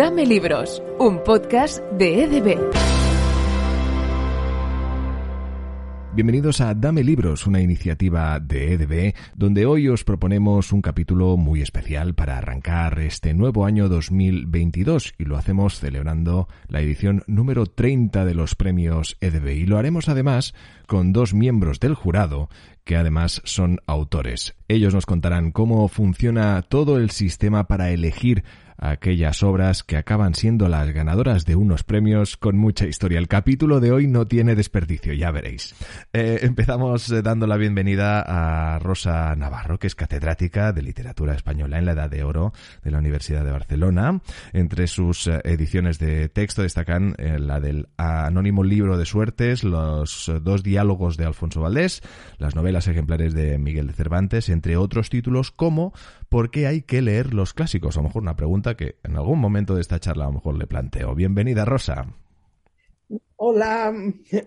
Dame Libros, un podcast de EDB. Bienvenidos a Dame Libros, una iniciativa de EDB, donde hoy os proponemos un capítulo muy especial para arrancar este nuevo año 2022 y lo hacemos celebrando la edición número 30 de los premios EDB y lo haremos además con dos miembros del jurado que además son autores. Ellos nos contarán cómo funciona todo el sistema para elegir aquellas obras que acaban siendo las ganadoras de unos premios con mucha historia. El capítulo de hoy no tiene desperdicio, ya veréis. Eh, empezamos eh, dando la bienvenida a Rosa Navarro, que es catedrática de literatura española en la Edad de Oro de la Universidad de Barcelona. Entre sus eh, ediciones de texto destacan la del Anónimo Libro de Suertes, los dos diálogos de Alfonso Valdés, las novelas ejemplares de Miguel de Cervantes, entre otros títulos como ¿Por qué hay que leer los clásicos? A lo mejor una pregunta que en algún momento de esta charla a lo mejor le planteo. Bienvenida, Rosa. Hola,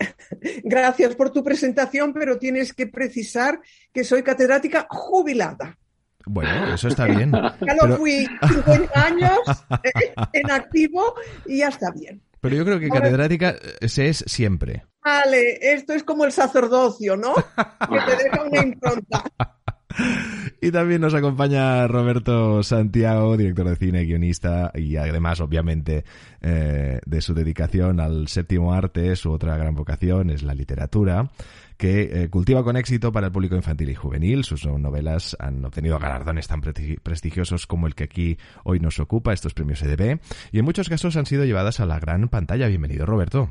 gracias por tu presentación, pero tienes que precisar que soy catedrática jubilada. Bueno, eso está bien. Ya lo fui 50 años en activo y ya está bien. Pero yo creo que catedrática se es siempre. Vale, esto es como el sacerdocio, ¿no? Que te deja una impronta. Y también nos acompaña Roberto Santiago, director de cine, guionista y además, obviamente, eh, de su dedicación al séptimo arte, su otra gran vocación es la literatura que eh, cultiva con éxito para el público infantil y juvenil. Sus novelas han obtenido galardones tan prestigiosos como el que aquí hoy nos ocupa, estos premios EDB, y en muchos casos han sido llevadas a la gran pantalla. Bienvenido, Roberto.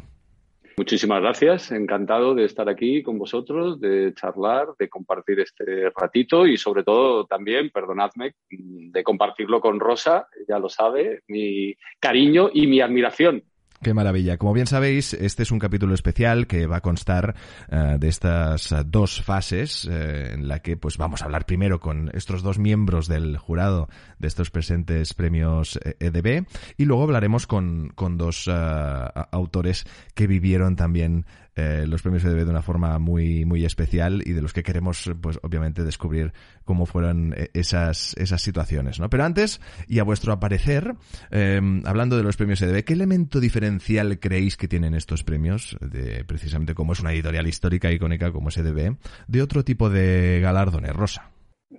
Muchísimas gracias, encantado de estar aquí con vosotros, de charlar, de compartir este ratito y sobre todo también, perdonadme, de compartirlo con Rosa, ya lo sabe, mi cariño y mi admiración Qué maravilla. Como bien sabéis, este es un capítulo especial que va a constar uh, de estas uh, dos fases, uh, en la que pues vamos a hablar primero con estos dos miembros del jurado de estos presentes premios EDB y luego hablaremos con, con dos autores que vivieron también eh, los premios EDB de una forma muy, muy especial y de los que queremos, pues obviamente, descubrir cómo fueron eh, esas, esas situaciones, ¿no? Pero antes, y a vuestro aparecer, eh, hablando de los premios EDB, ¿qué elemento diferencial creéis que tienen estos premios, de, precisamente como es una editorial histórica icónica como es EDB, de otro tipo de galardones? Rosa.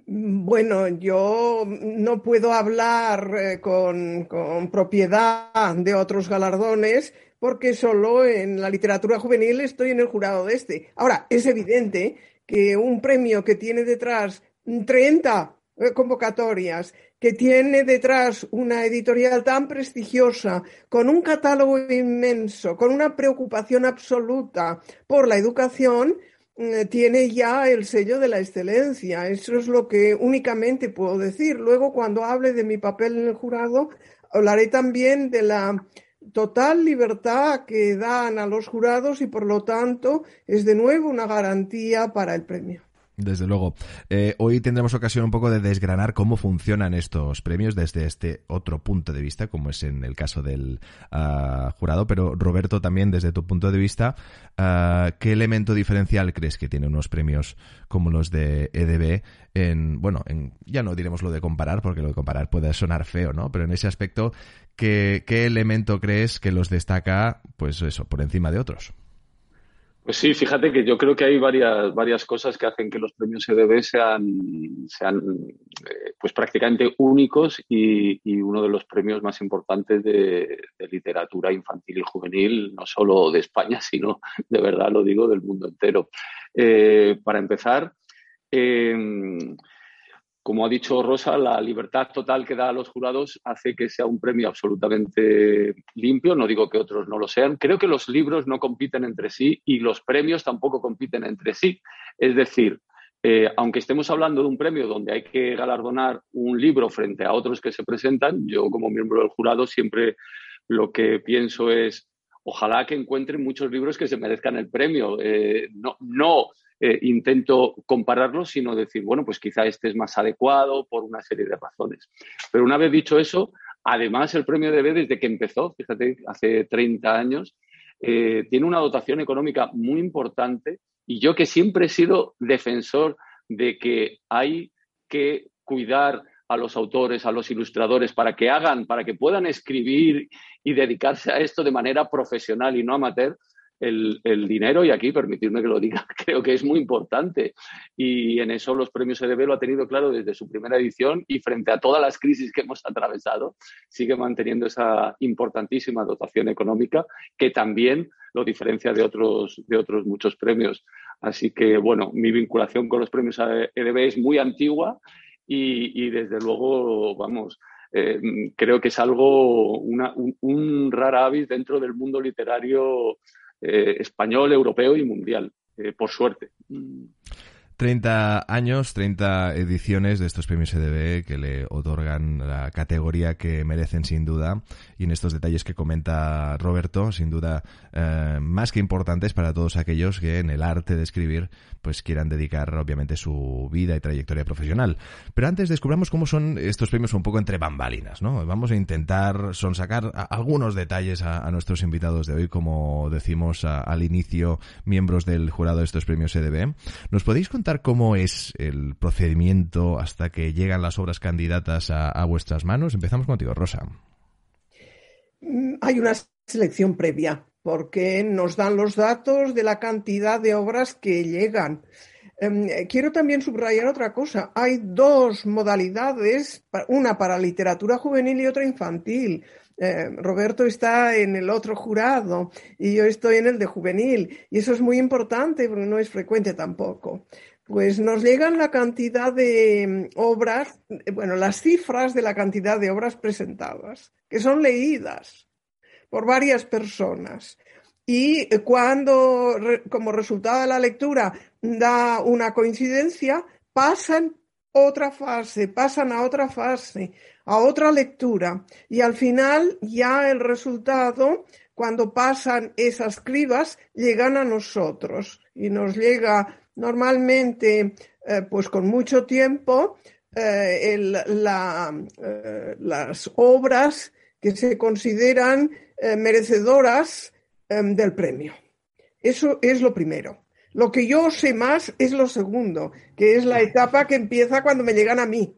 Bueno, yo no puedo hablar eh, con, con, propiedad de otros galardones porque solo en la literatura juvenil estoy en el jurado de este. Ahora, es evidente que un premio que tiene detrás 30 eh, convocatorias, que tiene detrás una editorial tan prestigiosa, con un catálogo inmenso, con una preocupación absoluta por la educación, tiene ya el sello de la excelencia. Eso es lo que únicamente puedo decir. Luego, cuando hable de mi papel en el jurado, hablaré también de la total libertad que dan a los jurados y por lo tanto es de nuevo una garantía para el premio. Desde luego. Eh, hoy tendremos ocasión un poco de desgranar cómo funcionan estos premios desde este otro punto de vista, como es en el caso del uh, jurado. Pero Roberto, también desde tu punto de vista, uh, ¿qué elemento diferencial crees que tienen unos premios como los de EDB? En, bueno, en, ya no diremos lo de comparar, porque lo de comparar puede sonar feo, ¿no? Pero en ese aspecto, ¿qué, qué elemento crees que los destaca, pues eso, por encima de otros? Pues sí, fíjate que yo creo que hay varias, varias cosas que hacen que los premios EDB sean, sean eh, pues prácticamente únicos y, y, uno de los premios más importantes de, de, literatura infantil y juvenil, no solo de España, sino de verdad lo digo del mundo entero. Eh, para empezar, eh, como ha dicho Rosa, la libertad total que da a los jurados hace que sea un premio absolutamente limpio. No digo que otros no lo sean. Creo que los libros no compiten entre sí y los premios tampoco compiten entre sí. Es decir, eh, aunque estemos hablando de un premio donde hay que galardonar un libro frente a otros que se presentan, yo como miembro del jurado siempre lo que pienso es, ojalá que encuentren muchos libros que se merezcan el premio. Eh, no, no eh, intento compararlos, sino decir, bueno, pues quizá este es más adecuado por una serie de razones. Pero una vez dicho eso, además el premio DB desde que empezó, fíjate, hace 30 años, eh, tiene una dotación económica muy importante y yo que siempre he sido defensor de que hay que cuidar a los autores, a los ilustradores, para que hagan, para que puedan escribir y dedicarse a esto de manera profesional y no amateur, el, dinero, y aquí permitirme que lo diga, creo que es muy importante. Y en eso los premios EDB lo ha tenido claro desde su primera edición y frente a todas las crisis que hemos atravesado, sigue manteniendo esa importantísima dotación económica que también lo diferencia de otros, de otros muchos premios. Así que, bueno, mi vinculación con los premios EDB es muy antigua y, desde luego, vamos, eh, creo que es algo, un, un rara avis dentro del mundo literario eh, español, europeo y mundial, eh, por suerte. 30 años, 30 ediciones de estos premios EDB que le otorgan la categoría que merecen sin duda y en estos detalles que comenta Roberto, sin duda eh, más que importantes para todos aquellos que en el arte de escribir pues quieran dedicar obviamente su vida y trayectoria profesional. Pero antes descubramos cómo son estos premios un poco entre bambalinas, ¿no? Vamos a intentar sonsacar algunos detalles a, nuestros invitados de hoy, como decimos al inicio, miembros del jurado de estos premios EDB. ¿Nos podéis contar cómo es el procedimiento hasta que llegan las obras candidatas a, vuestras manos? Empezamos contigo, Rosa. Mm, hay una selección previa porque nos dan los datos de la cantidad de obras que llegan. Em, quiero también subrayar otra cosa. Hay dos modalidades, una para literatura juvenil y otra infantil. Eh, Roberto está en el otro jurado y yo estoy en el de juvenil. Y eso es muy importante porque no es frecuente tampoco. Pues nos llegan la cantidad de mm, obras, bueno, las cifras de la cantidad de obras presentadas, que son leídas por varias personas. Y cuando, como resultado de la lectura, da una coincidencia, pasan otra fase, pasan a otra fase, a otra lectura. Y al final ya el resultado, cuando pasan esas cribas, llegan a nosotros y nos llega normalmente, eh, pues con mucho tiempo, eh, eh, las obras que se consideran merecedoras del premio. Eso es lo primero. Lo que yo sé más es lo segundo, que es la etapa que empieza cuando me llegan a mí.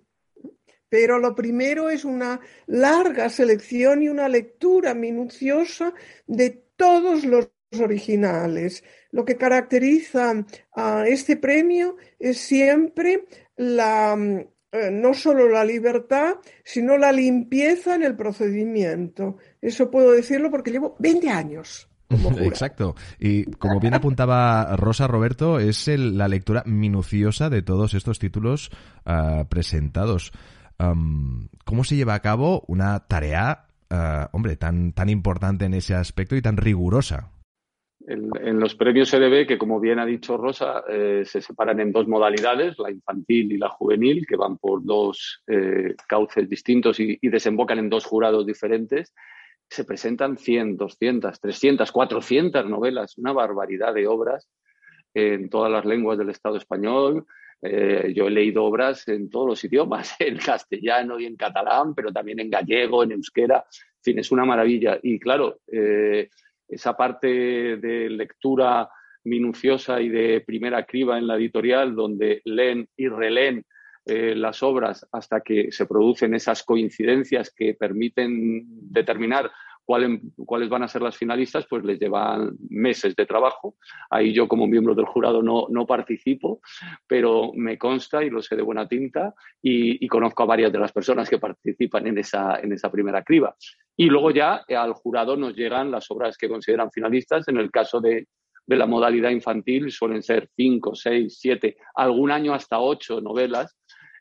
Pero lo primero es una larga selección y una lectura minuciosa de todos los originales. Lo que caracteriza a este premio es siempre la, eh, no solo la libertad, sino la limpieza en el procedimiento. Eso puedo decirlo porque llevo 20 años. Exacto. Y como bien apuntaba Rosa Roberto, es la lectura minuciosa de todos estos títulos ah, presentados. ¿Cómo se lleva a cabo una tarea, ah, hombre, tan, tan importante en ese aspecto y tan rigurosa? En, los premios EDB, que como bien ha dicho Rosa, eh, se separan en dos modalidades, la infantil y la juvenil, que van por dos eh, cauces distintos y, desembocan en dos jurados diferentes, se presentan 100, 200, 300, 400 novelas, una barbaridad de obras en todas las lenguas del Estado español. Eh, yo he leído obras en todos los idiomas, en castellano y en catalán, pero también en gallego, en euskera. En fin, es una maravilla. Y claro, esa parte de lectura minuciosa y de primera criba en la editorial, donde leen y releen eh, las obras hasta que se producen esas coincidencias que permiten determinar cuáles van a ser las finalistas, pues les llevan meses de trabajo. Ahí yo como miembro del jurado no, no participo, pero me consta y lo sé de buena tinta y, conozco a varias de las personas que participan en esa, en esa primera criba. Y luego ya al jurado nos llegan las obras que consideran finalistas. En el caso de, de la modalidad infantil suelen ser cinco, seis, siete, algún año hasta ocho novelas.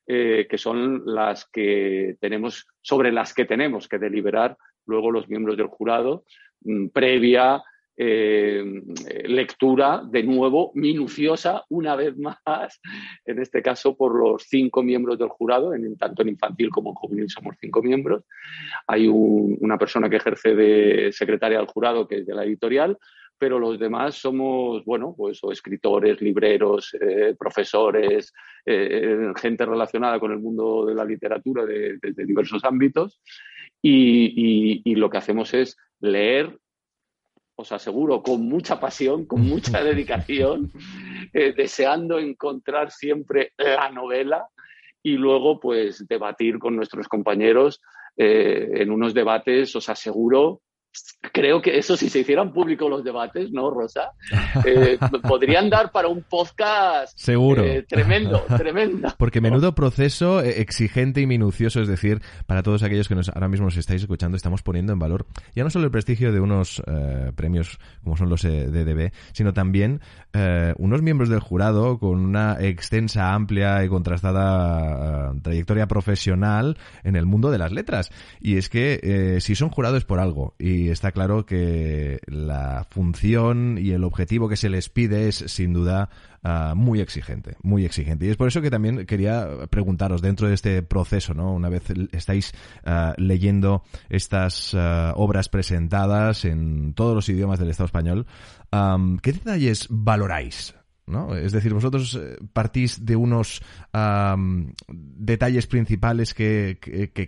Eh, que son las que tenemos, sobre las que tenemos que deliberar luego los miembros del jurado, mm, previa eh, lectura, de nuevo, minuciosa, una vez más, en este caso por los cinco miembros del jurado, en, tanto en infantil como en juvenil somos cinco miembros. Hay una persona que ejerce de secretaria del jurado, que es de la editorial, pero los demás somos, bueno, pues escritores, libreros, eh, profesores, eh, gente relacionada con el mundo de la literatura de, de diversos ámbitos. Y, lo que hacemos es leer, os aseguro, con mucha pasión, con mucha dedicación, eh, deseando encontrar siempre la novela y luego pues debatir con nuestros compañeros eh, en unos debates, os aseguro, creo que eso si se hicieran públicos los debates, ¿no, Rosa? Eh, podrían dar para un podcast Seguro. Eh, tremendo, tremendo. Porque menudo proceso eh, exigente y minucioso, es decir, para todos aquellos que nos, ahora mismo nos estáis escuchando, estamos poniendo en valor ya no solo el prestigio de unos premios como son los DDB, sino también unos miembros del jurado con una extensa, amplia y contrastada trayectoria profesional en el mundo de las letras. Y es que si son jurados por algo y está claro que la función y el objetivo que se les pide es sin duda ah, muy exigente, muy exigente. Y es por eso que también quería preguntaros dentro de este proceso, ¿no? Una vez estáis ah, leyendo estas ah, obras presentadas en todos los idiomas del Estado español, ¿qué detalles valoráis? ¿No? Es decir, vosotros eh, partís de unos detalles principales que,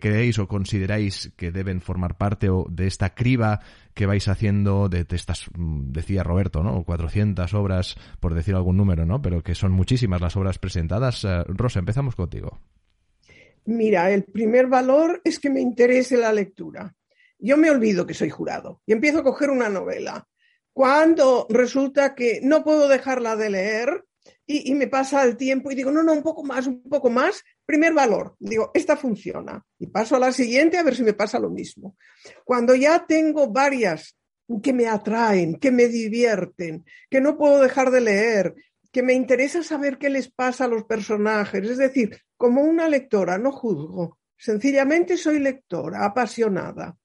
creéis o consideráis que deben formar parte o de esta criba que vais haciendo de, estas, mm, decía Roberto, ¿no? 400 obras, por decir algún número, ¿no? Pero que son muchísimas las obras presentadas. Eh, Rosa, empezamos contigo. Mira, el primer valor es que me interese la lectura. Yo me olvido que soy jurado y empiezo a coger una novela cuando resulta que no puedo dejarla de leer y, me pasa el tiempo y digo, no, no, un poco más, un poco más, primer valor, digo, esta funciona y paso a la siguiente a ver si me pasa lo mismo. Cuando ya tengo varias que me atraen, que me divierten, que no puedo dejar de leer, que me interesa saber qué les pasa a los personajes, es decir, como una lectora, no juzgo, sencillamente soy lectora, apasionada.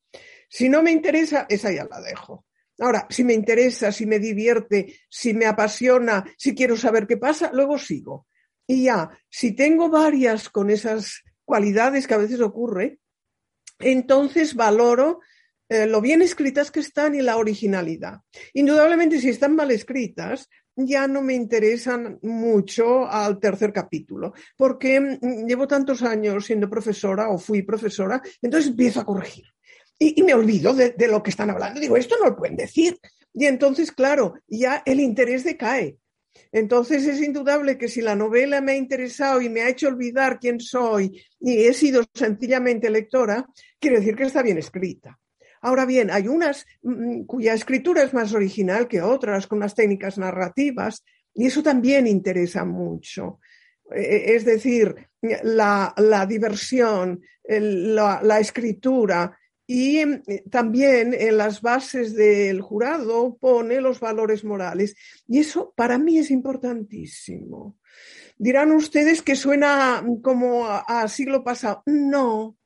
Si no me interesa, esa ya la dejo. Ahora, si me interesa, si me divierte, si me apasiona, si quiero saber qué pasa, luego sigo. Y ya, si tengo varias con esas cualidades que a veces ocurre, entonces valoro eh, lo bien escritas que están y la originalidad. Indudablemente, si están mal escritas, ya no me interesan mucho al tercer capítulo, porque mm, llevo tantos años siendo profesora o fui profesora, entonces empiezo a corregir y, me olvido de, lo que están hablando. Digo, esto no lo pueden decir. Y entonces, claro, ya el interés decae. Entonces es indudable que si la novela me ha interesado y me ha hecho olvidar quién soy y he sido sencillamente lectora, quiere decir que está bien escrita. Ahora bien, hay unas mm, cuya escritura es más original que otras, con unas técnicas narrativas, y eso también interesa mucho. E, e, es decir, la, diversión, la, escritura, y eh, también en las bases del jurado pone los valores morales. Y eso para mí es importantísimo. Dirán ustedes que suena como a, siglo pasado. No,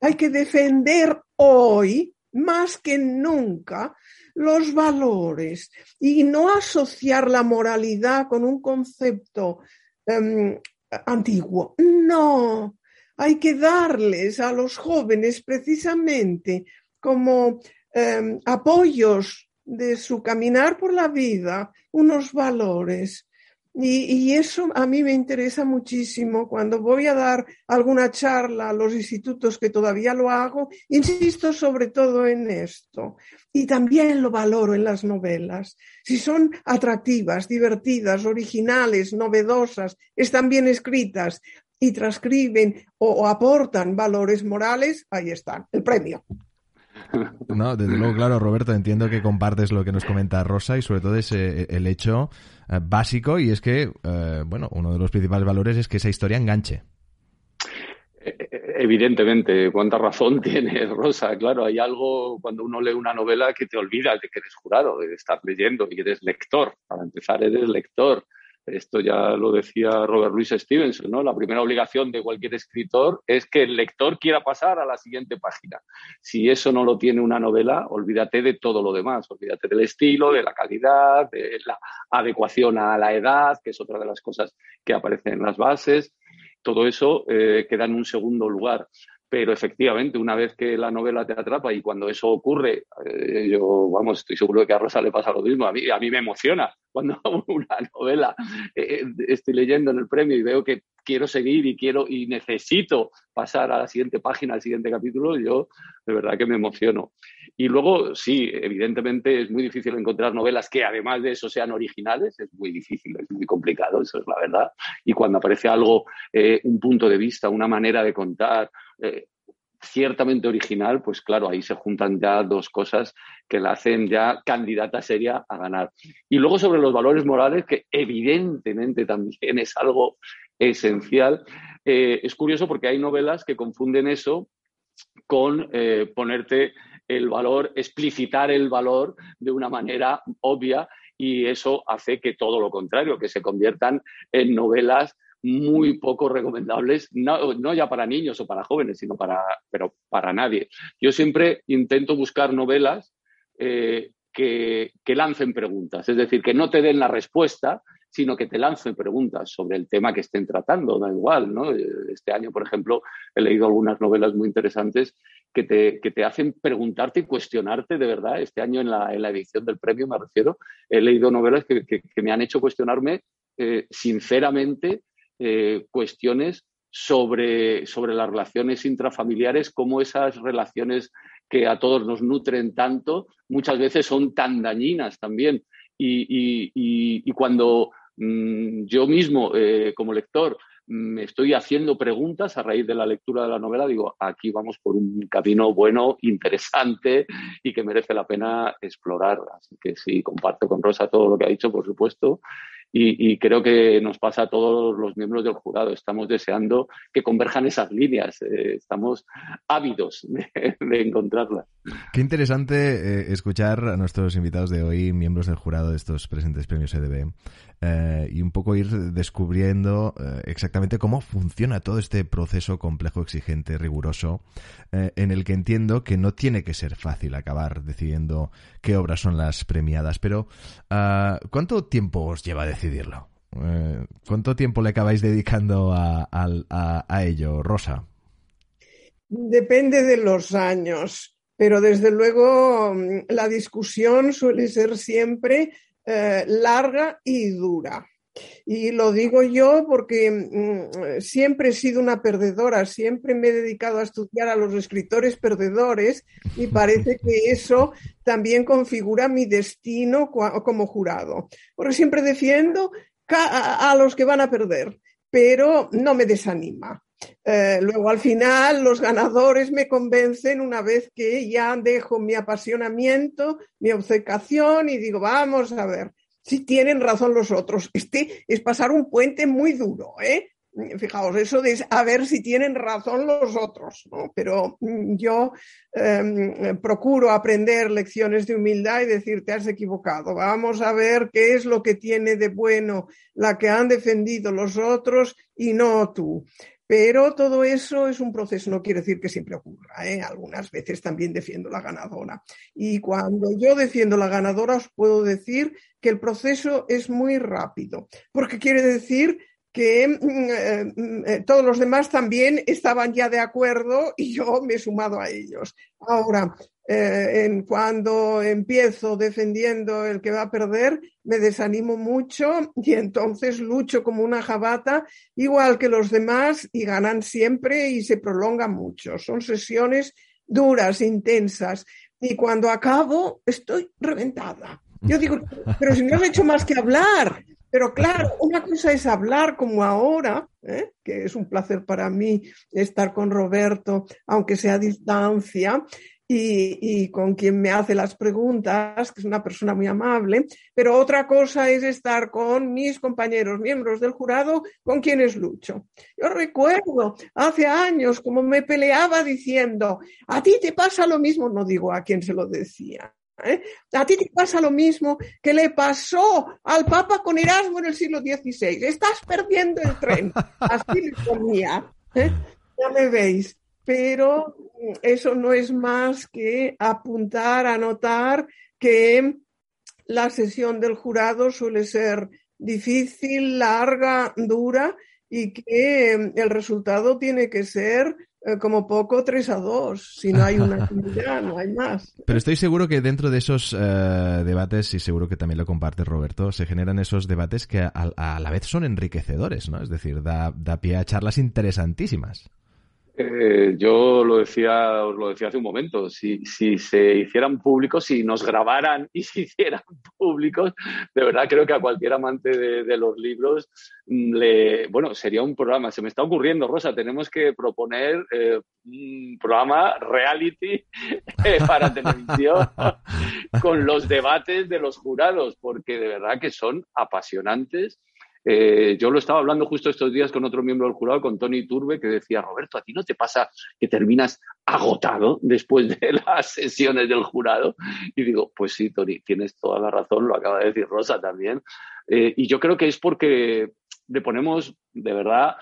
hay que defender hoy, más que nunca, los valores y no asociar la moralidad con un concepto em, antiguo. No, hay que darles a los jóvenes precisamente como em, apoyos de su caminar por la vida, unos valores. Y, eso a mí me interesa muchísimo cuando voy a dar alguna charla a los institutos que todavía lo hago, insisto sobre todo en esto. Y también lo valoro en las novelas. Si son atractivas, divertidas, originales, novedosas, están bien escritas, y transcriben o, aportan valores morales, ahí están, el premio. No, desde luego, claro, Roberto, entiendo que compartes lo que nos comenta Rosa y sobre todo ese, el hecho eh, básico y es que, eh, bueno, uno de los principales valores es que esa historia enganche. Eh, evidentemente, cuánta razón tiene Rosa. Claro, hay algo cuando uno lee una novela que te olvidas de que eres jurado, de estar leyendo y eres lector. Para empezar, eres lector. Esto ya lo decía Robert Louis Stevenson, ¿no? La primera obligación de cualquier escritor es que el lector quiera pasar a la siguiente página. Si eso no lo tiene una novela, olvídate de todo lo demás. Olvídate del estilo, de la calidad, de la adecuación a la edad, que es otra de las cosas que aparecen en las bases. Todo eso eh, queda en un segundo lugar pero efectivamente, una vez que la novela te atrapa y cuando eso ocurre, eh, yo, vamos, estoy seguro de que a Rosa le pasa lo mismo. A mí, a mí me emociona cuando una novela eh, estoy leyendo en el premio y veo que quiero seguir y quiero y necesito pasar a la siguiente página, al siguiente capítulo, yo de verdad que me emociono. Y luego, sí, evidentemente es muy difícil encontrar novelas que además de eso sean originales, es muy difícil, es muy complicado, eso es la verdad. Y cuando aparece algo, eh, un punto de vista, una manera de contar, eh, ciertamente original, pues claro, ahí se juntan ya dos cosas que la hacen ya candidata seria a ganar. Y luego sobre los valores morales, que evidentemente también es algo esencial, eh, es curioso porque hay novelas que confunden eso con ponerte el valor, explicitar el valor de una manera obvia y eso hace que todo lo contrario, que se conviertan en novelas muy poco recomendables, no, ya para niños o para jóvenes, sino para, pero para nadie. Yo siempre intento buscar novelas eh, que, que, lancen preguntas, es decir, que no te den la respuesta, sino que te lancen preguntas sobre el tema que estén tratando, da igual, ¿no? Este año, por ejemplo, he leído algunas novelas muy interesantes que te, que te hacen preguntarte y cuestionarte de verdad. Este año en la, en la edición del premio, me refiero, he leído novelas que, que, me han hecho cuestionarme eh, sinceramente eh, cuestiones sobre, sobre las relaciones intrafamiliares, cómo esas relaciones que a todos nos nutren tanto, muchas veces son tan dañinas también. Y, y, cuando mm, yo mismo, eh, como lector, me estoy haciendo preguntas a raíz de la lectura de la novela, digo, aquí vamos por un camino bueno, interesante y que merece la pena explorar. Así que sí, comparto con Rosa todo lo que ha dicho, por supuesto, y, creo que nos pasa a todos los miembros del jurado. Estamos deseando que converjan esas líneas. Eh, estamos ávidos de, encontrarlas. Qué interesante eh, escuchar a nuestros invitados de hoy, miembros del jurado de estos presentes premios EDB, eh, y un poco ir descubriendo exactamente cómo funciona todo este proceso complejo, exigente, riguroso, en el que entiendo que no tiene que ser fácil acabar decidiendo qué obras son las premiadas. Pero, ah, ¿cuánto tiempo os lleva decidirlo? Eh, ¿Cuánto tiempo le acabáis dedicando a, ello, Rosa? Depende de los años, pero desde luego mm, la discusión suele ser siempre eh, larga y dura. Y lo digo yo porque mm, siempre he sido una perdedora, siempre me he dedicado a estudiar a los escritores perdedores y parece que eso también configura mi destino como jurado. Porque siempre defiendo a los que van a perder, pero no me desanima. Eh, luego al final los ganadores me convencen una vez que ya dejo mi apasionamiento, mi obcecación y digo, vamos a ver, si tienen razón los otros. Este es pasar un puente muy duro, ¿eh? Fijaos, eso de a ver si tienen razón los otros, ¿no? Pero mm, yo em, procuro aprender lecciones de humildad y decir, te has equivocado. Vamos a ver qué es lo que tiene de bueno la que han defendido los otros y no tú. Pero todo eso es un proceso, no quiere decir que siempre ocurra. ¿eh? Algunas veces también defiendo la ganadora. Y cuando yo defiendo la ganadora, os puedo decir que el proceso es muy rápido, porque quiere decir que mm, eh, mm, eh, todos los demás también estaban ya de acuerdo y yo me he sumado a ellos. Ahora, eh, en cuando empiezo defendiendo el que va a perder, me desanimo mucho y entonces lucho como una jabata, igual que los demás, y ganan siempre y se prolongan mucho. Son sesiones duras, intensas. Y cuando acabo, estoy reventada. Yo digo, pero si no has hecho más que hablar, pero claro, una cosa es hablar como ahora, ¿eh? que es un placer para mí estar con Roberto, aunque sea a distancia, y, con quien me hace las preguntas, que es una persona muy amable, pero otra cosa es estar con mis compañeros, miembros del jurado, con quienes lucho. Yo recuerdo hace años como me peleaba diciendo, a ti te pasa lo mismo, no digo a quien se lo decía, ¿eh? A ti te pasa lo mismo que le pasó al Papa con Erasmo en el siglo XVI. Estás perdiendo el tren. Así le ponía. ¿eh? Ya me veis. Pero eso no es más que apuntar, anotar que la sesión del jurado suele ser difícil, larga, dura y que el resultado tiene que ser eh, como poco 3 a 2. Si no hay una actividad, no hay más. Pero estoy seguro que dentro de esos eh, debates, y seguro que también lo comparte Roberto, se generan esos debates que a, la vez son enriquecedores, ¿no? Es decir, da, da pie a charlas interesantísimas. Eh, yo lo decía, os lo decía hace un momento, si, si, se hicieran públicos, si nos grabaran y se hicieran públicos, de verdad creo que a cualquier amante de, los libros, mm, le, bueno, sería un programa. Se me está ocurriendo, Rosa, tenemos que proponer eh, un programa reality eh, para televisión con los debates de los jurados, porque de verdad que son apasionantes eh, yo lo estaba hablando justo estos días con otro miembro del jurado, con Tony Turbe, que decía, Roberto, ¿a ti no te pasa que terminas agotado después de las sesiones del jurado? Y digo, pues sí, Tony, tienes toda la razón, lo acaba de decir Rosa también. Eh, y yo creo que es porque le ponemos de verdad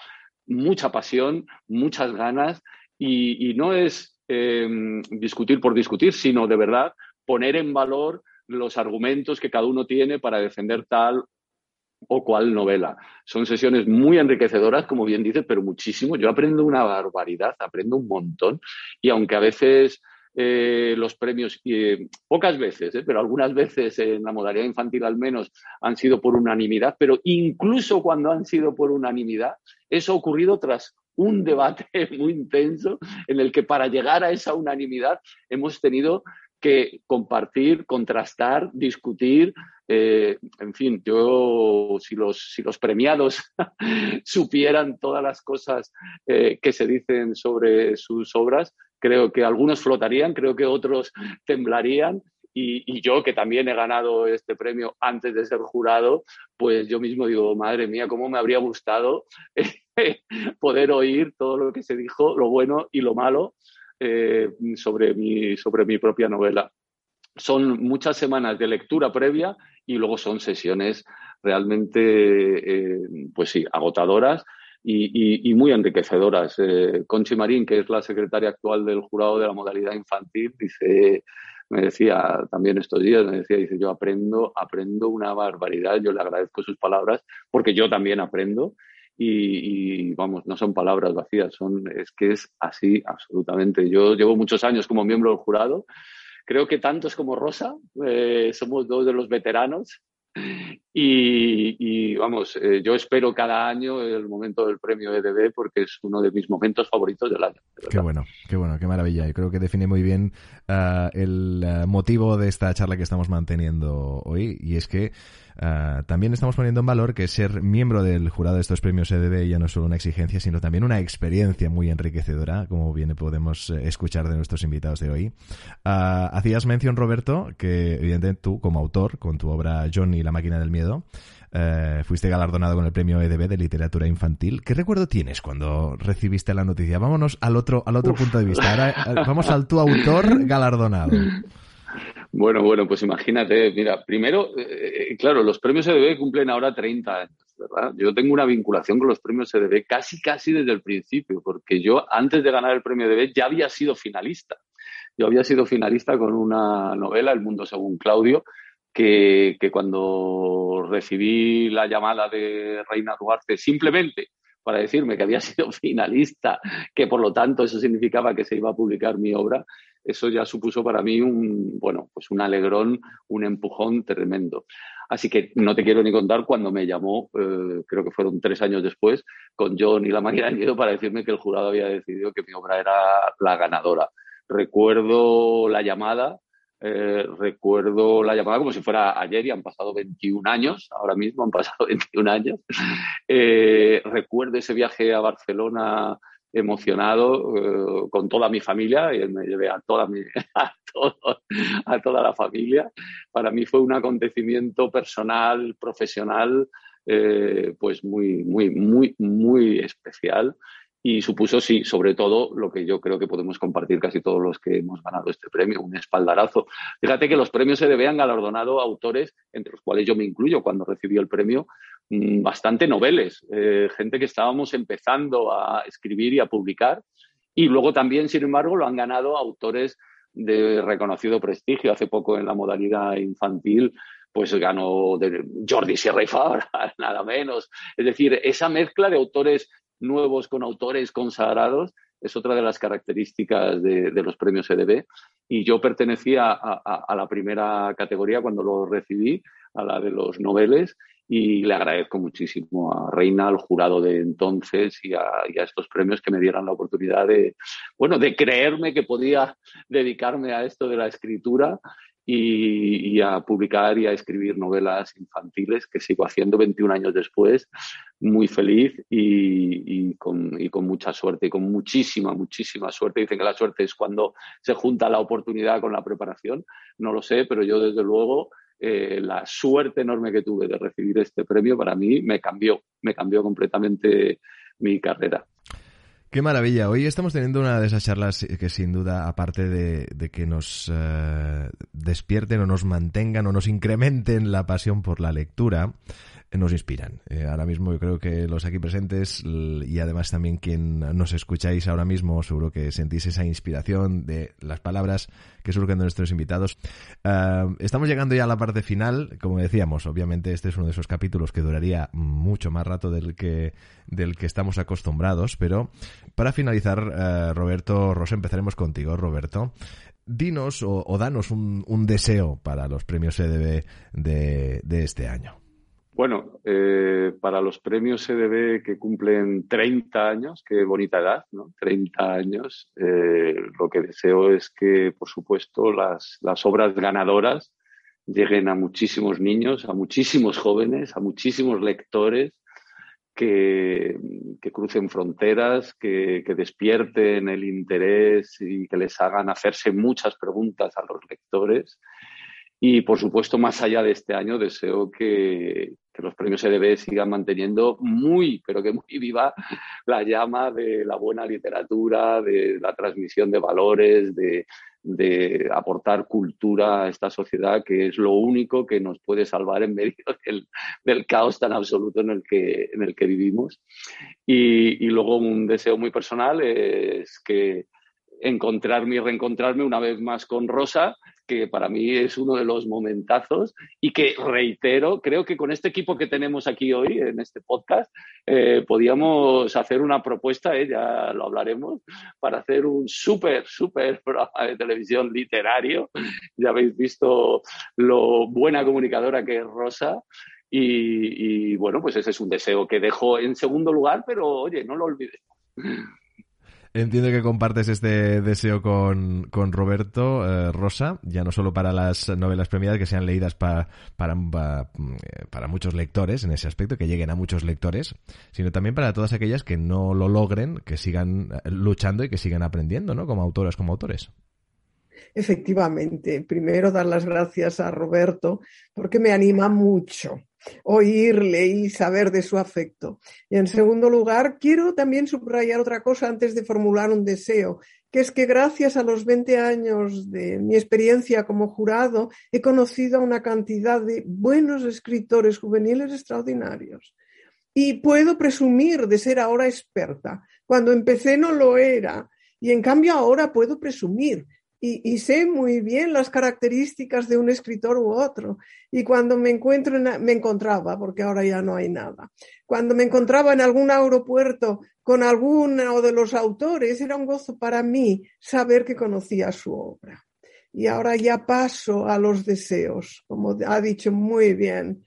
mucha pasión, muchas ganas, y, no es em, discutir por discutir, sino de verdad poner en valor los argumentos que cada uno tiene para defender tal o cual novela. Son sesiones muy enriquecedoras, como bien dices, pero muchísimo. Yo aprendo una barbaridad, aprendo un montón. Y aunque a veces eh, los premios, eh, pocas veces, eh, pero algunas veces en la modalidad infantil al menos han sido por unanimidad, pero incluso cuando han sido por unanimidad, eso ha ocurrido tras un debate muy intenso en el que para llegar a esa unanimidad hemos tenido que compartir, contrastar, discutir, eh, en fin, yo, si los, si los premiados supieran todas las cosas eh, que se dicen sobre sus obras, creo que algunos flotarían, creo que otros temblarían. Y, yo, que también he ganado este premio antes de ser jurado, pues yo mismo digo, madre mía, cómo me habría gustado poder oír todo lo que se dijo, lo bueno y lo malo, eh, sobre, mi, sobre mi propia novela son muchas semanas de lectura previa y luego son sesiones realmente, eh, pues sí, agotadoras y, muy enriquecedoras. Eh, Conchi Marín, que es la secretaria actual del jurado de la modalidad infantil, dice, me decía también estos días, me decía, dice, yo aprendo, aprendo una barbaridad, yo le agradezco sus palabras, porque yo también aprendo. Y, y, vamos, no son palabras vacías, son, es que es así absolutamente. Yo llevo muchos años como miembro del jurado Creo que tantos como Rosa eh, somos dos de los veteranos y, vamos, eh, yo espero cada año el momento del premio EDB porque es uno de mis momentos favoritos del año. qué bueno, qué bueno, qué maravilla. Yo creo que define muy bien uh, el uh, motivo de esta charla que estamos manteniendo hoy y es que uh, también estamos poniendo en valor que ser miembro del jurado de estos premios EDB ya no es solo una exigencia, sino también una experiencia muy enriquecedora, como bien podemos eh, escuchar de nuestros invitados de hoy. hacías mención, Roberto, que evidentemente tú, como autor, con tu obra John y la máquina del miedo, eh, fuiste galardonado con el premio EDB de literatura infantil. ¿Qué recuerdo tienes cuando recibiste la noticia? Vámonos al otro, al otro punto de vista. Ahora eh, vamos al tu autor galardonado. Bueno, bueno, pues imagínate, mira, primero, eh, claro, los premios EDB cumplen ahora 30 años, ¿verdad? Yo tengo una vinculación con los premios EDB casi, casi desde el principio, porque yo antes de ganar el premio EDB ya había sido finalista. Yo había sido finalista con una novela, El mundo según Claudio, que, cuando recibí la llamada de Reina Duarte simplemente para decirme que había sido finalista, que por lo tanto eso significaba que se iba a publicar mi obra, eso ya supuso para mí un, bueno, pues un alegrón, un empujón tremendo. Así que no te quiero ni contar cuando me llamó, eh, creo que fueron tres años después, con John y la del miedo para decirme que el jurado había decidido que mi obra era la ganadora. Recuerdo la llamada, eh, recuerdo la llamada como si fuera ayer y han pasado 21 años, ahora mismo han pasado 21 años. Eh, recuerdo ese viaje a Barcelona emocionado eh, con toda mi familia y me llevé a toda, mi, a, a toda la familia. Para mí fue un acontecimiento personal, profesional, pues muy, muy, muy, muy especial y supuso, sí, sobre todo lo que yo creo que podemos compartir casi todos los que hemos ganado este premio, un espaldarazo. Fíjate que los premios se debían galardonado a autores, entre los cuales yo me incluyo cuando recibí el premio, bastante noveles, eh, gente que estábamos empezando a escribir y a publicar. Y luego también, sin embargo, lo han ganado autores de reconocido prestigio. Hace poco en la modalidad infantil pues ganó de Jordi Sierra y Fabra, nada menos. Es decir, esa mezcla de autores nuevos con autores consagrados es otra de las características de, los premios EDB. Y yo pertenecía a, la primera categoría cuando lo recibí, a la de los noveles, y le agradezco muchísimo a Reina, al jurado de entonces y a, estos premios que me dieran la oportunidad de, bueno, de creerme que podía dedicarme a esto de la escritura y, a publicar y a escribir novelas infantiles, que sigo haciendo 21 años después, muy feliz y, con, y, con, mucha suerte y con muchísima, muchísima suerte. Dicen que la suerte es cuando se junta la oportunidad con la preparación. No lo sé, pero yo desde luego eh, la suerte enorme que tuve de recibir este premio para mí me cambió, me cambió completamente mi carrera. Qué maravilla. Hoy estamos teniendo una de esas charlas que sin duda, aparte de, que nos eh, despierten o nos mantengan o nos incrementen la pasión por la lectura, nos inspiran. Eh, ahora mismo yo creo que los aquí presentes y además también quien nos escucháis ahora mismo, seguro que sentís esa inspiración de las palabras que surgen de nuestros invitados. Eh, estamos llegando ya a la parte final. Como decíamos, obviamente este es uno de esos capítulos que duraría mucho más rato del que, del que estamos acostumbrados, pero para finalizar, eh, Roberto Rosa, empezaremos contigo, Roberto dinos o, danos un, deseo para los premios EDB de este año. Bueno, eh, para los premios EDB que cumplen 30 años, qué bonita edad, ¿no? 30 años, eh, lo que deseo es que, por supuesto, las, obras ganadoras lleguen a muchísimos niños, a muchísimos jóvenes, a muchísimos lectores, que, crucen fronteras, que, despierten el interés y que les hagan hacerse muchas preguntas a los lectores y por supuesto, más allá de este año, deseo que, los premios EDB sigan manteniendo muy, pero que muy viva la llama de la buena literatura, de la transmisión de valores, de, aportar cultura a esta sociedad, que es lo único que nos puede salvar en medio del, caos tan absoluto en el que, en el que vivimos. Y, y luego un deseo muy personal es que encontrarme y reencontrarme una vez más con Rosa, que para mí es uno de los momentazos y que reitero, creo que con este equipo que tenemos aquí hoy en este podcast, eh, podíamos hacer una propuesta, eh, ya lo hablaremos, para hacer un súper, súper programa de televisión literario. Ya habéis visto lo buena comunicadora que es Rosa. Y, y bueno, pues ese es un deseo que dejo en segundo lugar, pero oye, no lo olvidemos. Entiendo que compartes este deseo con, Roberto eh, Rosa, ya no solo para las novelas premiadas que sean leídas para, para muchos lectores en ese aspecto, que lleguen a muchos lectores, sino también para todas aquellas que no lo logren, que sigan eh, luchando y que sigan aprendiendo, ¿no? Como autoras, como autores. Efectivamente, primero dar las gracias a Roberto porque me anima mucho oírle y saber de su afecto. Y en segundo lugar, quiero también subrayar otra cosa antes de formular un deseo, que es que gracias a los 20 años de mi experiencia como jurado, he conocido a una cantidad de buenos escritores juveniles extraordinarios. Y puedo presumir de ser ahora experta. Cuando empecé no lo era. Y en cambio ahora puedo presumir y, sé muy bien las características de un escritor u otro. Y cuando me encuentro, me encontraba, porque ahora ya no hay nada, cuando me encontraba en algún aeropuerto con alguno de los autores, era un gozo para mí saber que conocía su obra. Y ahora ya paso a los deseos, como ha dicho muy bien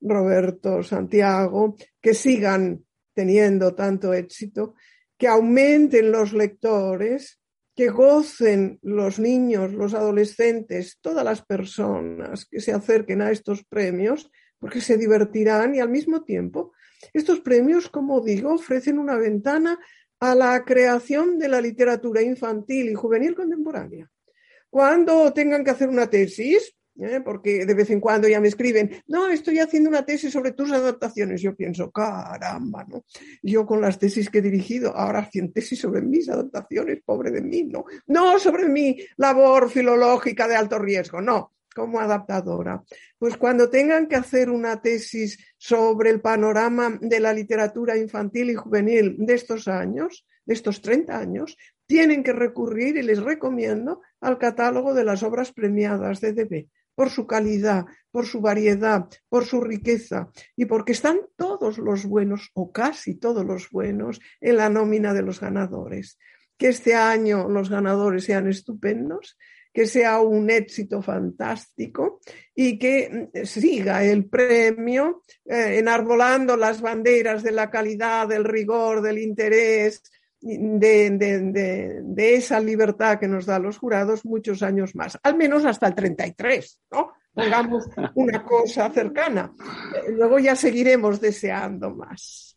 Roberto Santiago, que sigan teniendo tanto éxito, que aumenten los lectores, que gocen los niños, los adolescentes, todas las personas que se acerquen a estos premios, porque se divertirán y al mismo tiempo estos premios, como digo, ofrecen una ventana a la creación de la literatura infantil y juvenil contemporánea. Cuando tengan que hacer una tesis, ¿eh? porque de vez en cuando ya me escriben, no, estoy haciendo una tesis sobre tus adaptaciones. Yo pienso, caramba, ¿no? Yo con las tesis que he dirigido, ahora hacen tesis sobre mis adaptaciones, pobre de mí, ¿no? No sobre mi labor filológica de alto riesgo, no, como adaptadora. Pues cuando tengan que hacer una tesis sobre el panorama de la literatura infantil y juvenil de estos años, de estos 30 años, tienen que recurrir, y les recomiendo, al catálogo de las obras premiadas de DB por su calidad, por su variedad, por su riqueza y porque están todos los buenos o casi todos los buenos en la nómina de los ganadores. Que este año los ganadores sean estupendos, que sea un éxito fantástico y que mm, siga el premio eh, enarbolando las banderas de la calidad, del rigor, del interés, de, esa libertad que nos da los jurados muchos años más, al menos hasta el 33, ¿no? Pongamos una cosa cercana. Eh, luego ya seguiremos deseando más.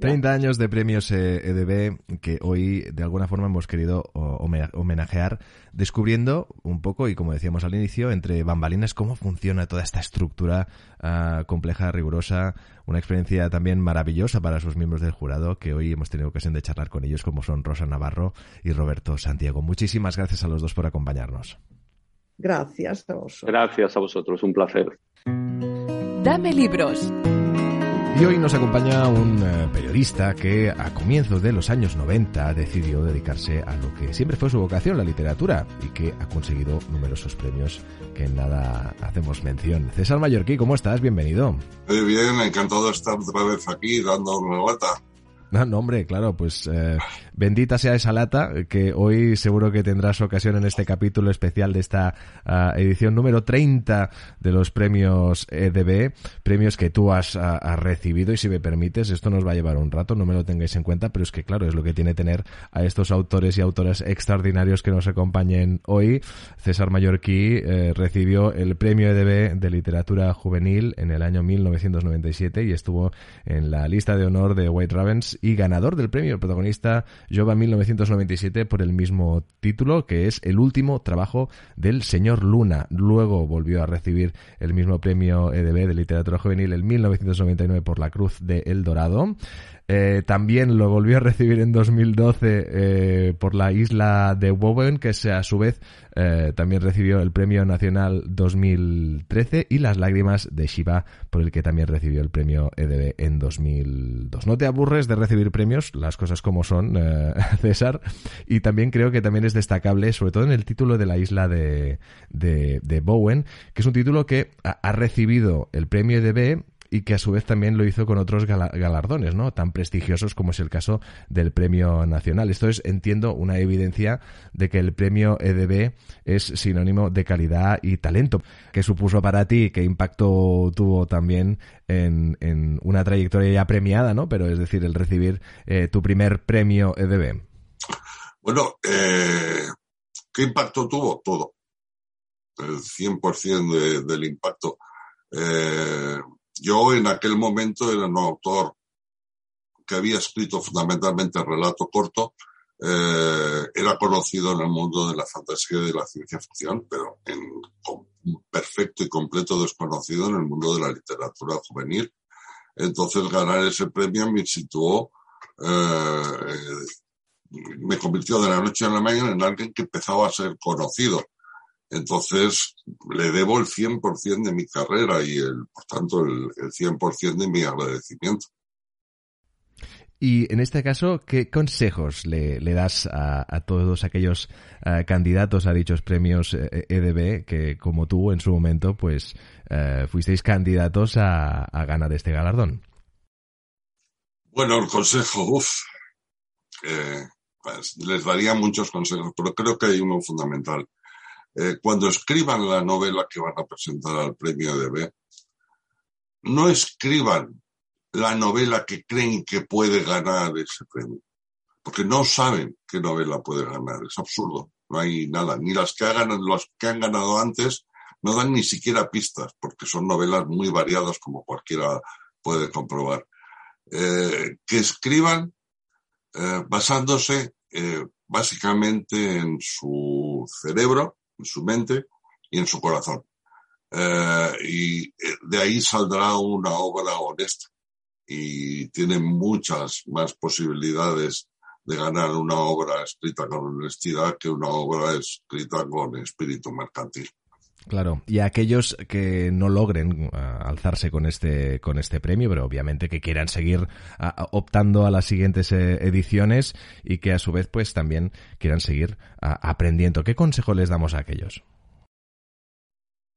30 años de premios EDB eh, e que hoy de alguna forma hemos querido homenajear, descubriendo un poco, y como decíamos al inicio, entre bambalinas cómo funciona toda esta estructura ah, compleja, rigurosa, una experiencia también maravillosa para sus miembros del jurado, que hoy hemos tenido ocasión de charlar con ellos, como son Rosa Navarro y Roberto Santiago. Muchísimas gracias a los dos por acompañarnos. Gracias a vosotros. Gracias a vosotros, un placer. Dame libros. Y hoy nos acompaña un eh, periodista que a comienzos de los años 90 decidió dedicarse a lo que siempre fue su vocación, la literatura, y que ha conseguido numerosos premios que en nada hacemos mención. César Mallorquí, ¿cómo estás? Bienvenido. Muy bien, encantado de estar otra vez aquí dando una vuelta. No, hombre, claro, pues eh, bendita sea esa lata que hoy seguro que tendrás ocasión en este capítulo especial de esta ah, edición número 30 de los premios EDB, premios que tú has, ah, has, recibido y si me permites, esto nos va a llevar un rato, no me lo tengáis en cuenta, pero es que claro, es lo que tiene tener a estos autores y autoras extraordinarios que nos acompañen hoy. César Mallorquí eh, recibió el premio EDB de literatura juvenil en el año 1997 y estuvo en la lista de honor de White Ravens y ganador del premio, el protagonista Jova 1997 por el mismo título, que es el último trabajo del señor Luna. Luego volvió a recibir el mismo premio EDB de literatura juvenil en 1999 por la Cruz de El Dorado. Eh, también lo volvió a recibir en 2012 eh, por la isla de Woven, que a su vez eh, también recibió el Premio Nacional 2013 y Las Lágrimas de Shiva, por el que también recibió el Premio EDB en 2002. No te aburres de recibir premios, las cosas como son, César, y también creo que también es destacable, sobre todo en el título de la isla de, de, Bowen, que es un título que ha, ha recibido el Premio EDB y que a su vez también lo hizo con otros galardones, ¿no? Tan prestigiosos como es el caso del Premio Nacional. Esto es, entiendo, una evidencia de que el Premio EDB es sinónimo de calidad y talento. ¿Qué supuso para ti? ¿Qué impacto tuvo también en, una trayectoria ya premiada, ¿no? Pero es decir, el recibir eh, tu primer premio EDB. Bueno, eh, ¿qué impacto tuvo? Todo. El 100% del impacto. Eh, yo en aquel momento era un autor que había escrito fundamentalmente relato corto, eh, era conocido en el mundo de la fantasía y de la ciencia ficción, pero en perfecto y completo desconocido en el mundo de la literatura juvenil. Entonces ganar ese premio me situó, eh, me convirtió de la noche a la mañana en alguien que empezaba a ser conocido. Entonces, le debo el 100% de mi carrera y, el, por tanto, el, el 100% de mi agradecimiento. Y en este caso, ¿qué consejos le, le das a, a, todos aquellos uh, candidatos a dichos premios EDB eh, que, como tú, en su momento, pues uh, fuisteis candidatos a, a, ganar este galardón? Bueno, el consejo, uff, eh, pues les daría muchos consejos, pero creo que hay uno fundamental eh, cuando escriban la novela que van a presentar al premio EDB, no escriban la novela que creen que puede ganar ese premio, porque no saben qué novela puede ganar, es absurdo, no hay nada, ni las que, hagan, las que han ganado antes no dan ni siquiera pistas, porque son novelas muy variadas como cualquiera puede comprobar. Eh, que escriban eh, basándose eh, básicamente en su cerebro, en su mente y en su corazón. Eh, y eh, de ahí saldrá una obra honesta y tiene muchas más posibilidades de ganar una obra escrita con honestidad que una obra escrita con espíritu mercantil. Claro, y a aquellos que no logren uh, alzarse con este con este premio, pero obviamente que quieran seguir uh, optando a las siguientes eh, ediciones y que a su vez pues también quieran seguir uh, aprendiendo. ¿Qué consejo les damos a aquellos?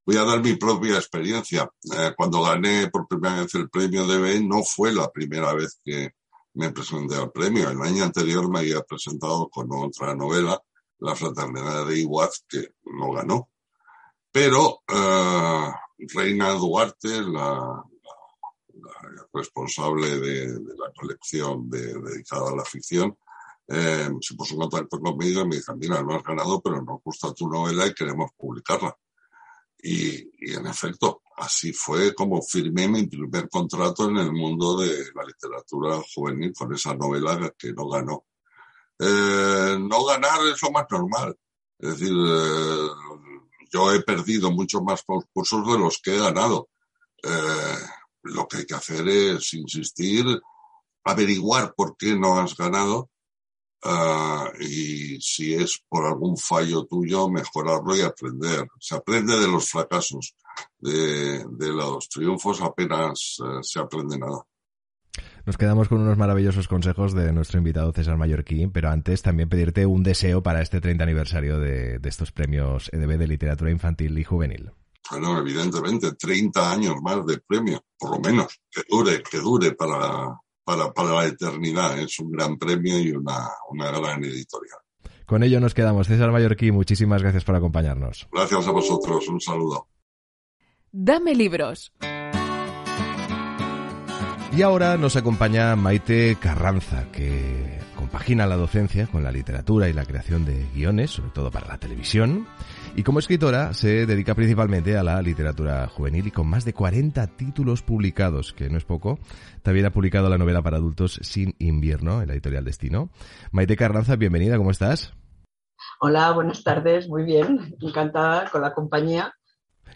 Voy a dar mi propia experiencia. Eh, cuando gané por primera vez el premio de no fue la primera vez que me presenté al premio. El año anterior me había presentado con otra novela la fraternidad de Iguaz, que no ganó. Pero eh, Reina Duarte, la, responsable de, la colección dedicada a la ficción, eh, se puso en contacto conmigo y me dijo, mira, no has ganado, pero nos gusta tu novela y queremos publicarla. Y, en efecto, así fue como firmé mi primer contrato en el mundo de la literatura juvenil con esa novela que no ganó. Eh, no ganar es lo más normal. Es decir, eh, yo he perdido muchos más concursos de los que he ganado. Eh, lo que hay que hacer es insistir, averiguar por qué no has ganado Ah, y si es por algún fallo tuyo, mejorarlo y aprender. Se aprende de los fracasos, de, los triunfos apenas eh, se aprende nada. Nos quedamos con unos maravillosos consejos de nuestro invitado César Mallorquín, pero antes también pedirte un deseo para este 30 aniversario de, de estos premios EDB de literatura infantil y juvenil. Bueno, evidentemente, 30 años más de premio, por lo menos, que dure, que dure para, para, para la eternidad. Es un gran premio y una, una gran editorial. Con ello nos quedamos. César Mallorquí, muchísimas gracias por acompañarnos. Gracias a vosotros. Un saludo. Dame libros. Y ahora nos acompaña Maite Carranza, que compagina la docencia con la literatura y la creación de guiones, sobre todo para la televisión. Y como escritora se dedica principalmente a la literatura juvenil y con más de 40 títulos publicados, que no es poco, también ha publicado la novela para adultos Sin invierno en la editorial Destino. Maite Carranza, bienvenida, ¿cómo estás? Hola, buenas tardes, muy bien, encantada con la compañía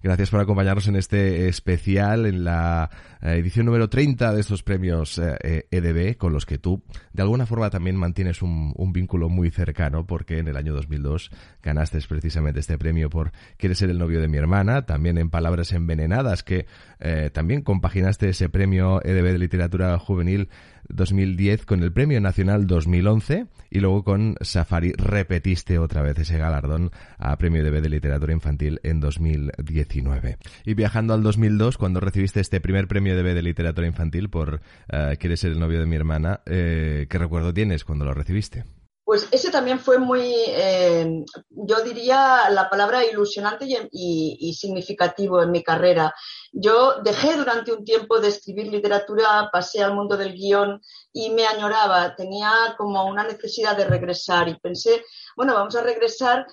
Gracias por acompañarnos en este especial, en la eh, edición número 30 de estos premios EDB, eh, e con los que tú, de alguna forma, también mantienes un, vínculo muy cercano, porque en el año 2002 ganaste precisamente este premio por Quieres ser el novio de mi hermana, también en Palabras Envenenadas, que eh, también compaginaste ese premio EDB de literatura juvenil 2010 con el Premio Nacional 2011 y luego con Safari repetiste otra vez ese galardón a Premio EDB de Literatura Infantil en 2019. Y viajando al 2002, cuando recibiste este primer Premio EDB de Literatura Infantil por uh, Quieres ser el novio de mi hermana, eh, ¿qué recuerdo tienes cuando lo recibiste? Pues ese también fue muy, eh, yo diría la palabra ilusionante y, significativo en mi carrera. Yo dejé durante un tiempo de escribir literatura, pasé al mundo del guion y me añoraba, tenía como una necesidad de regresar y pensé, bueno, vamos a regresar,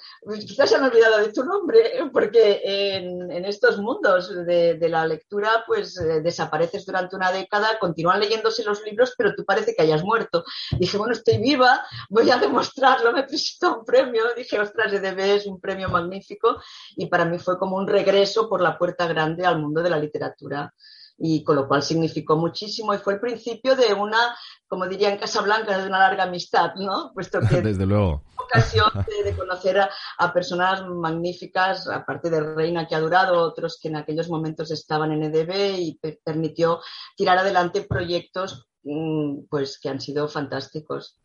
quizás se han olvidado de tu nombre, porque en, estos mundos de, la lectura, pues eh, desapareces durante una década, continúan leyéndose los libros, pero tú parece que hayas muerto. Dije, bueno, estoy viva, voy a demostrarlo, me presentó un premio, dije, ostras, EDB es un premio magnífico y para mí fue como un regreso por la puerta grande al mundo de la literatura y con lo cual significó muchísimo y fue el principio de una, como diría en Casablanca, de una larga amistad, ¿no? Puesto que desde luego ocasión de, conocer a, personas magníficas, aparte de Reina que ha durado, otros que en aquellos momentos estaban en EDB y permitió tirar adelante proyectos mm, pues que han sido fantásticos.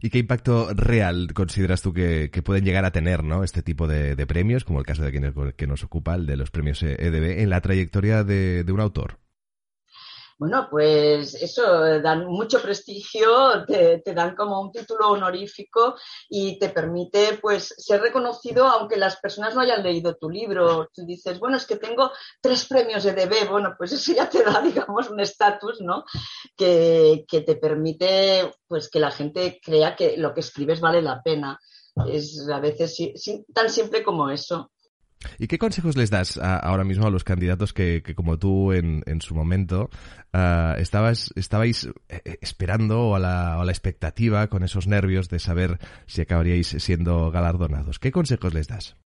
¿Y qué impacto real consideras tú que, pueden llegar a tener ¿no? este tipo de, premios, como el caso de quien que nos ocupa, el de los premios EDB, en la trayectoria de un autor? Bueno, pues eso, dan mucho prestigio, te, dan como un título honorífico y te permite pues ser reconocido aunque las personas no hayan leído tu libro. Tú dices, bueno, es que tengo tres premios de DB, bueno, pues eso ya te da, digamos, un estatus, ¿no? Que, que te permite pues que la gente crea que lo que escribes vale la pena. Es a veces tan simple como eso. ¿Y qué consejos les das ahora mismo a los candidatos que, como tú en, su momento ah, estabas, estabais eh, esperando o a, la, a la expectativa con esos nervios de saber si acabaríais siendo galardonados? ¿Qué consejos les das?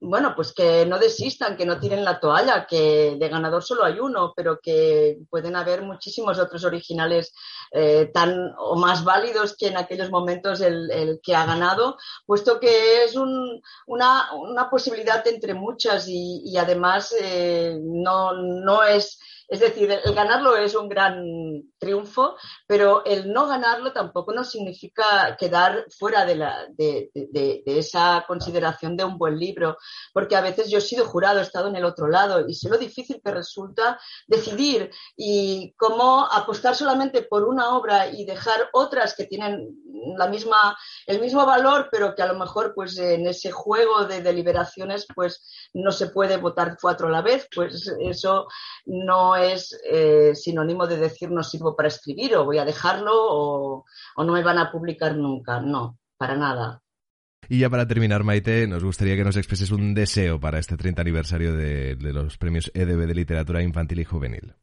Bueno, pues que no desistan, que no tiren la toalla, que de ganador solo hay uno, pero que pueden haber muchísimos otros originales eh, tan o más válidos que en aquellos momentos el, que ha ganado, puesto que es una, posibilidad entre muchas y, además eh, no, no es Es decir, el, ganarlo es un gran triunfo, pero el no ganarlo tampoco no significa quedar fuera de, de, esa consideración de un buen libro, porque a veces yo he sido jurado, he estado en el otro lado y sé lo difícil que resulta decidir y cómo apostar solamente por una obra y dejar otras que tienen la misma, el mismo valor, pero que a lo mejor pues en ese juego de deliberaciones pues no se puede votar cuatro a la vez, pues eso no es eh, sinónimo de decir no sirvo para escribir o voy a dejarlo o, no me van a publicar nunca. No, para nada. Y ya para terminar, Maite, nos gustaría que nos expreses un deseo para este 30 aniversario de, de los premios EDB de literatura infantil y juvenil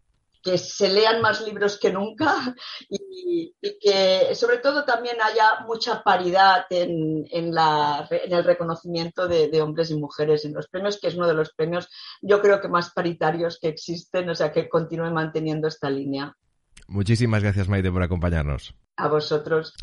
que se lean más libros que nunca y, que sobre todo también haya mucha paridad en, el reconocimiento de, hombres y mujeres en los premios, que es uno de los premios yo creo que más paritarios que existen, o sea que continúe manteniendo esta línea. Muchísimas gracias Maite por acompañarnos. A vosotros.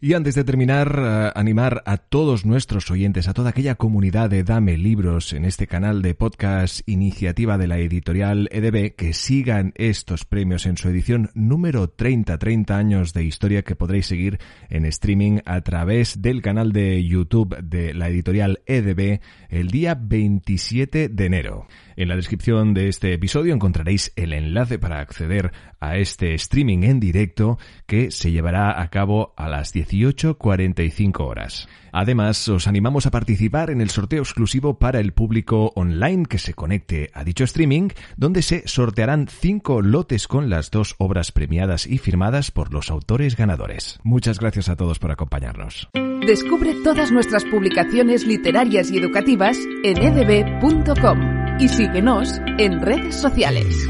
Y antes de terminar, eh, animar a todos nuestros oyentes, a toda aquella comunidad de Dame Libros en este canal de podcast iniciativa de la editorial EDB, que sigan estos premios en su edición número 30, 30 años de historia que podréis seguir en streaming a través del canal de YouTube de la editorial EDB el día 27 de enero. En la descripción de este episodio encontraréis el enlace para acceder a este streaming en directo que se llevará a cabo a las 18.45 horas. Además, os animamos a participar en el sorteo exclusivo para el público online que se conecte a dicho streaming, donde se sortearán cinco lotes con las dos obras premiadas y firmadas por los autores ganadores. Muchas gracias a todos por acompañarnos. Descubre todas nuestras publicaciones literarias y educativas en edb.com y síguenos en redes sociales.